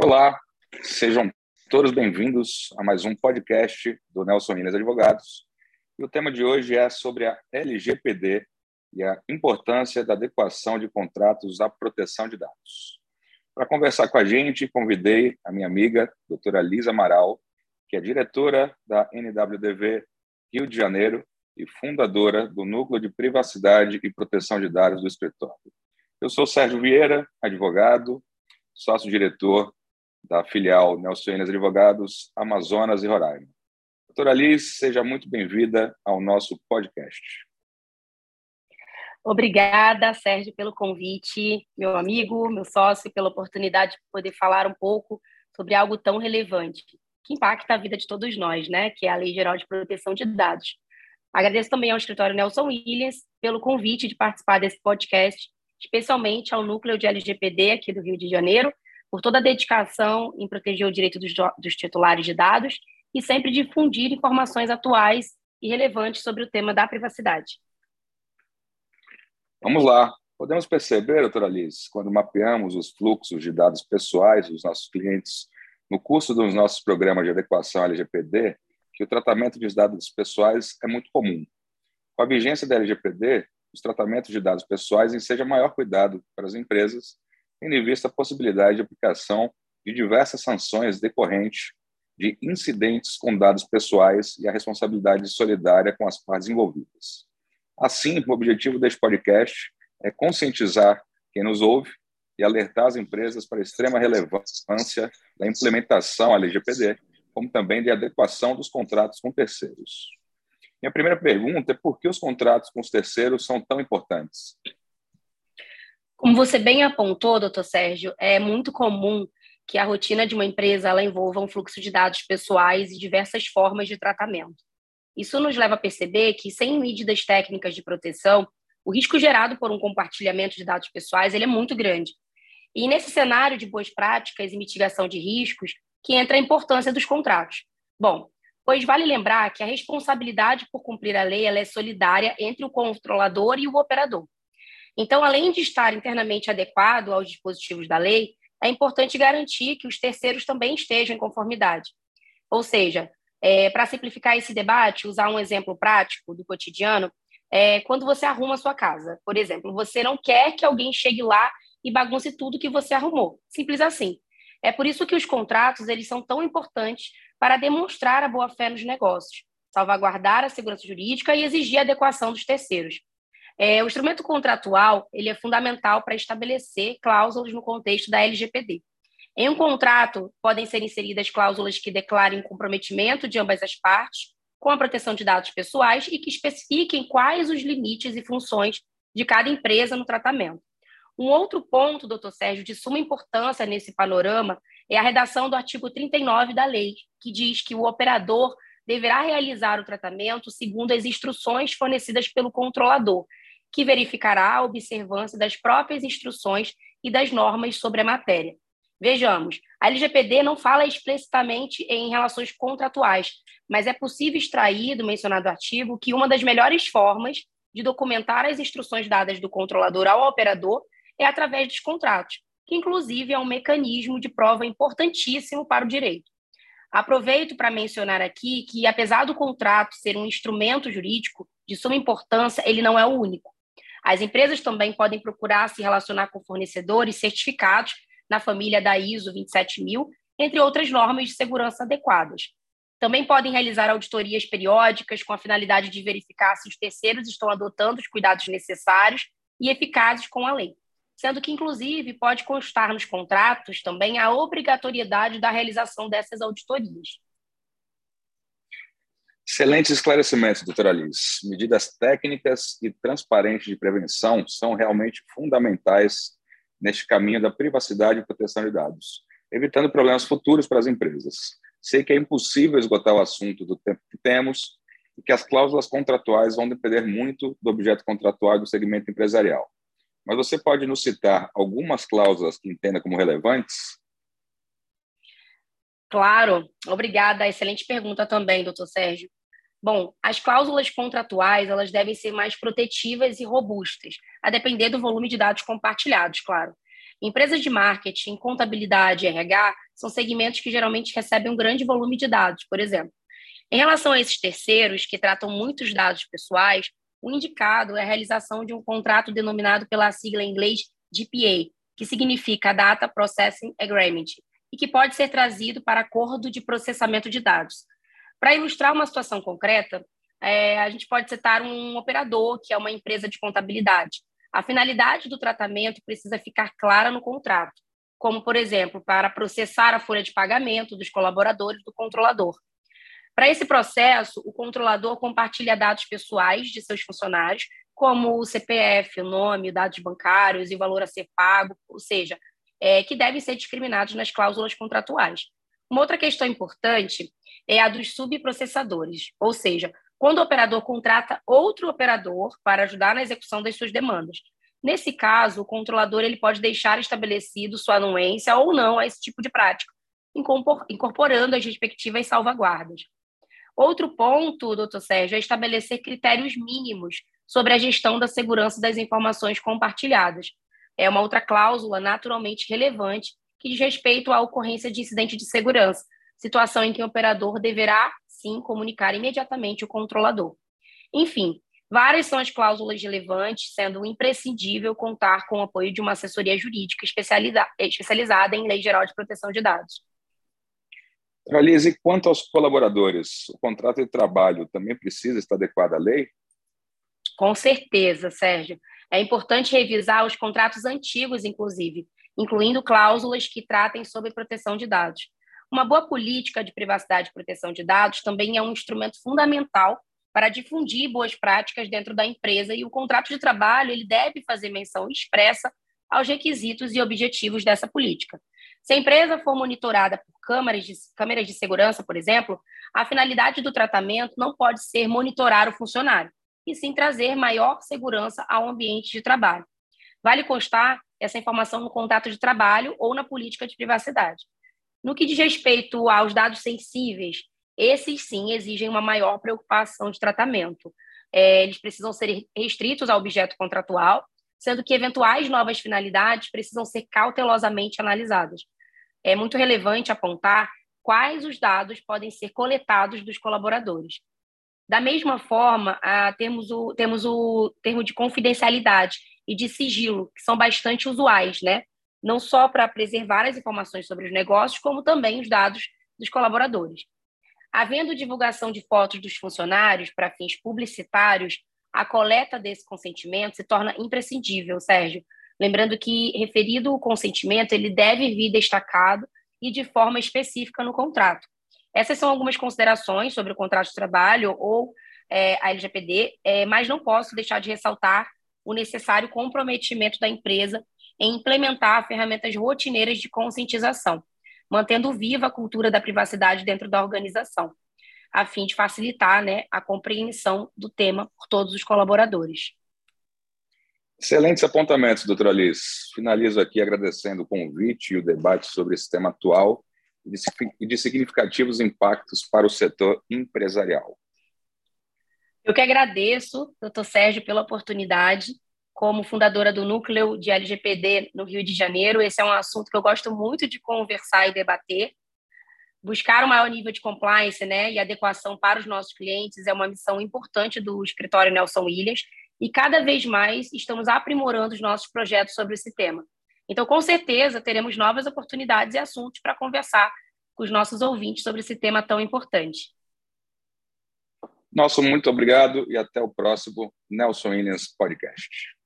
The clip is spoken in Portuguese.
Olá, sejam todos bem-vindos a mais um podcast do Nelson Minas Advogados. E o tema de hoje é sobre a LGPD e a importância da adequação de contratos à proteção de dados. Para conversar com a gente, convidei a minha amiga, doutora Lisa Amaral, que é diretora da NWDV Rio de Janeiro e fundadora do Núcleo de Privacidade e Proteção de Dados do escritório. Eu sou Sérgio Vieira, advogado, sócio-diretor da filial Nelson Enes Advogados, Amazonas e Roraima. Doutora Liz, seja muito bem-vinda ao nosso podcast. Obrigada, Sérgio, pelo convite, meu amigo, meu sócio, pela oportunidade de poder falar um pouco sobre algo tão relevante, que impacta a vida de todos nós, né? Que é a Lei Geral de Proteção de Dados. Agradeço também ao escritório Nelson Williams pelo convite de participar desse podcast, especialmente ao núcleo de LGPD aqui do Rio de Janeiro, por toda a dedicação em proteger o direito dos, dos titulares de dados e sempre difundir informações atuais e relevantes sobre o tema da privacidade. Vamos lá. Podemos perceber, doutora Liz, quando mapeamos os fluxos de dados pessoais dos nossos clientes no curso dos nossos programas de adequação LGPD, que o tratamento de dados pessoais é muito comum. Com a vigência da LGPD, os tratamentos de dados pessoais ensejam maior cuidado para as empresas tendo em vista a possibilidade de aplicação de diversas sanções decorrentes de incidentes com dados pessoais e a responsabilidade solidária com as partes envolvidas. Assim, o objetivo deste podcast é conscientizar quem nos ouve e alertar as empresas para a extrema relevância da implementação LGPD, como também de adequação dos contratos com terceiros. Minha primeira pergunta é por que os contratos com os terceiros são tão importantes? Como você bem apontou, doutor Sérgio, é muito comum que a rotina de uma empresa ela envolva um fluxo de dados pessoais e diversas formas de tratamento. Isso nos leva a perceber que, sem medidas técnicas de proteção, o risco gerado por um compartilhamento de dados pessoais ele é muito grande. E nesse cenário de boas práticas e mitigação de riscos, que entra a importância dos contratos. Bom, pois vale lembrar que a responsabilidade por cumprir a lei é solidária entre o controlador e o operador. Então, além de estar internamente adequado aos dispositivos da lei, é importante garantir que os terceiros também estejam em conformidade. Ou seja, é, para simplificar esse debate, usar um exemplo prático do cotidiano, é, quando você arruma a sua casa, por exemplo, você não quer que alguém chegue lá e bagunce tudo que você arrumou. Simples assim. É por isso que os contratos eles são tão importantes para demonstrar a boa-fé nos negócios, salvaguardar a segurança jurídica e exigir a adequação dos terceiros. É, o instrumento contratual ele é fundamental para estabelecer cláusulas no contexto da LGPD. Em um contrato, podem ser inseridas cláusulas que declarem comprometimento de ambas as partes com a proteção de dados pessoais e que especifiquem quais os limites e funções de cada empresa no tratamento. Um outro ponto, doutor Sérgio, de suma importância nesse panorama é a redação do artigo 39 da lei, que diz que o operador deverá realizar o tratamento segundo as instruções fornecidas pelo controlador, que verificará a observância das próprias instruções e das normas sobre a matéria. Vejamos, a LGPD não fala explicitamente em relações contratuais, mas é possível extrair do mencionado artigo que uma das melhores formas de documentar as instruções dadas do controlador ao operador é através dos contratos, que inclusive é um mecanismo de prova importantíssimo para o direito. Aproveito para mencionar aqui que, apesar do contrato ser um instrumento jurídico de suma importância, ele não é o único. As empresas também podem procurar se relacionar com fornecedores certificados na família da ISO 27000, entre outras normas de segurança adequadas. Também podem realizar auditorias periódicas com a finalidade de verificar se os terceiros estão adotando os cuidados necessários e eficazes com a lei, sendo que, inclusive, pode constar nos contratos também a obrigatoriedade da realização dessas auditorias. Excelentes esclarecimentos, doutora Alice. Medidas técnicas e transparentes de prevenção são realmente fundamentais neste caminho da privacidade e proteção de dados, evitando problemas futuros para as empresas. Sei que é impossível esgotar o assunto do tempo que temos e que as cláusulas contratuais vão depender muito do objeto contratual do segmento empresarial. Mas você pode nos citar algumas cláusulas que entenda como relevantes? Claro, obrigada. Excelente pergunta também, doutor Sérgio. Bom, as cláusulas contratuais elas devem ser mais protetivas e robustas, a depender do volume de dados compartilhados, claro. Empresas de marketing, contabilidade e RH são segmentos que geralmente recebem um grande volume de dados, por exemplo. Em relação a esses terceiros, que tratam muitos dados pessoais, o indicado é a realização de um contrato denominado pela sigla em inglês DPA, que significa Data Processing Agreement, e que pode ser trazido para acordo de processamento de dados. Para ilustrar uma situação concreta, é, a gente pode citar um operador, que é uma empresa de contabilidade. A finalidade do tratamento precisa ficar clara no contrato, como, por exemplo, para processar a folha de pagamento dos colaboradores do controlador. Para esse processo, o controlador compartilha dados pessoais de seus funcionários, como o CPF, o nome, dados bancários e o valor a ser pago, ou seja, é, que devem ser discriminados nas cláusulas contratuais. Uma outra questão importante é a dos subprocessadores, ou seja, quando o operador contrata outro operador para ajudar na execução das suas demandas. Nesse caso, o controlador ele pode deixar estabelecido sua anuência ou não a esse tipo de prática, incorporando as respectivas salvaguardas. Outro ponto, doutor Sérgio, é estabelecer critérios mínimos sobre a gestão da segurança das informações compartilhadas. É uma outra cláusula naturalmente relevante que diz respeito à ocorrência de incidente de segurança, situação em que o operador deverá, sim, comunicar imediatamente o controlador. Enfim, várias são as cláusulas relevantes, sendo imprescindível contar com o apoio de uma assessoria jurídica especializada em lei geral de proteção de dados. Realize, quanto aos colaboradores, o contrato de trabalho também precisa estar adequado à lei? Com certeza, Sérgio. É importante revisar os contratos antigos, inclusive, incluindo cláusulas que tratem sobre proteção de dados. Uma boa política de privacidade e proteção de dados também é um instrumento fundamental para difundir boas práticas dentro da empresa e o contrato de trabalho ele deve fazer menção expressa aos requisitos e objetivos dessa política. Se a empresa for monitorada por câmeras de, câmeras de segurança, por exemplo, a finalidade do tratamento não pode ser monitorar o funcionário, e sim trazer maior segurança ao ambiente de trabalho. Vale constar essa informação no contrato de trabalho ou na política de privacidade. No que diz respeito aos dados sensíveis, esses sim exigem uma maior preocupação de tratamento. É, eles precisam ser restritos ao objeto contratual, sendo que eventuais novas finalidades precisam ser cautelosamente analisadas. É muito relevante apontar quais os dados podem ser coletados dos colaboradores. Da mesma forma, ah, temos, o, temos o termo de confidencialidade e de sigilo, que são bastante usuais, né? não só para preservar as informações sobre os negócios, como também os dados dos colaboradores. Havendo divulgação de fotos dos funcionários para fins publicitários, a coleta desse consentimento se torna imprescindível, Sérgio. Lembrando que, referido o consentimento, ele deve vir destacado e de forma específica no contrato. Essas são algumas considerações sobre o contrato de trabalho ou é, a LGPD, é, mas não posso deixar de ressaltar o necessário comprometimento da empresa em implementar ferramentas rotineiras de conscientização, mantendo viva a cultura da privacidade dentro da organização, a fim de facilitar né, a compreensão do tema por todos os colaboradores. Excelentes apontamentos, doutora Alice. Finalizo aqui agradecendo o convite e o debate sobre esse tema atual e de significativos impactos para o setor empresarial. Eu que agradeço, doutor Sérgio, pela oportunidade como fundadora do núcleo de LGPD no Rio de Janeiro. Esse é um assunto que eu gosto muito de conversar e debater. Buscar o maior nível de compliance né, e adequação para os nossos clientes é uma missão importante do escritório Nelson Williams e cada vez mais estamos aprimorando os nossos projetos sobre esse tema. Então, com certeza, teremos novas oportunidades e assuntos para conversar com os nossos ouvintes sobre esse tema tão importante. Nosso muito obrigado e até o próximo Nelson Williams Podcast.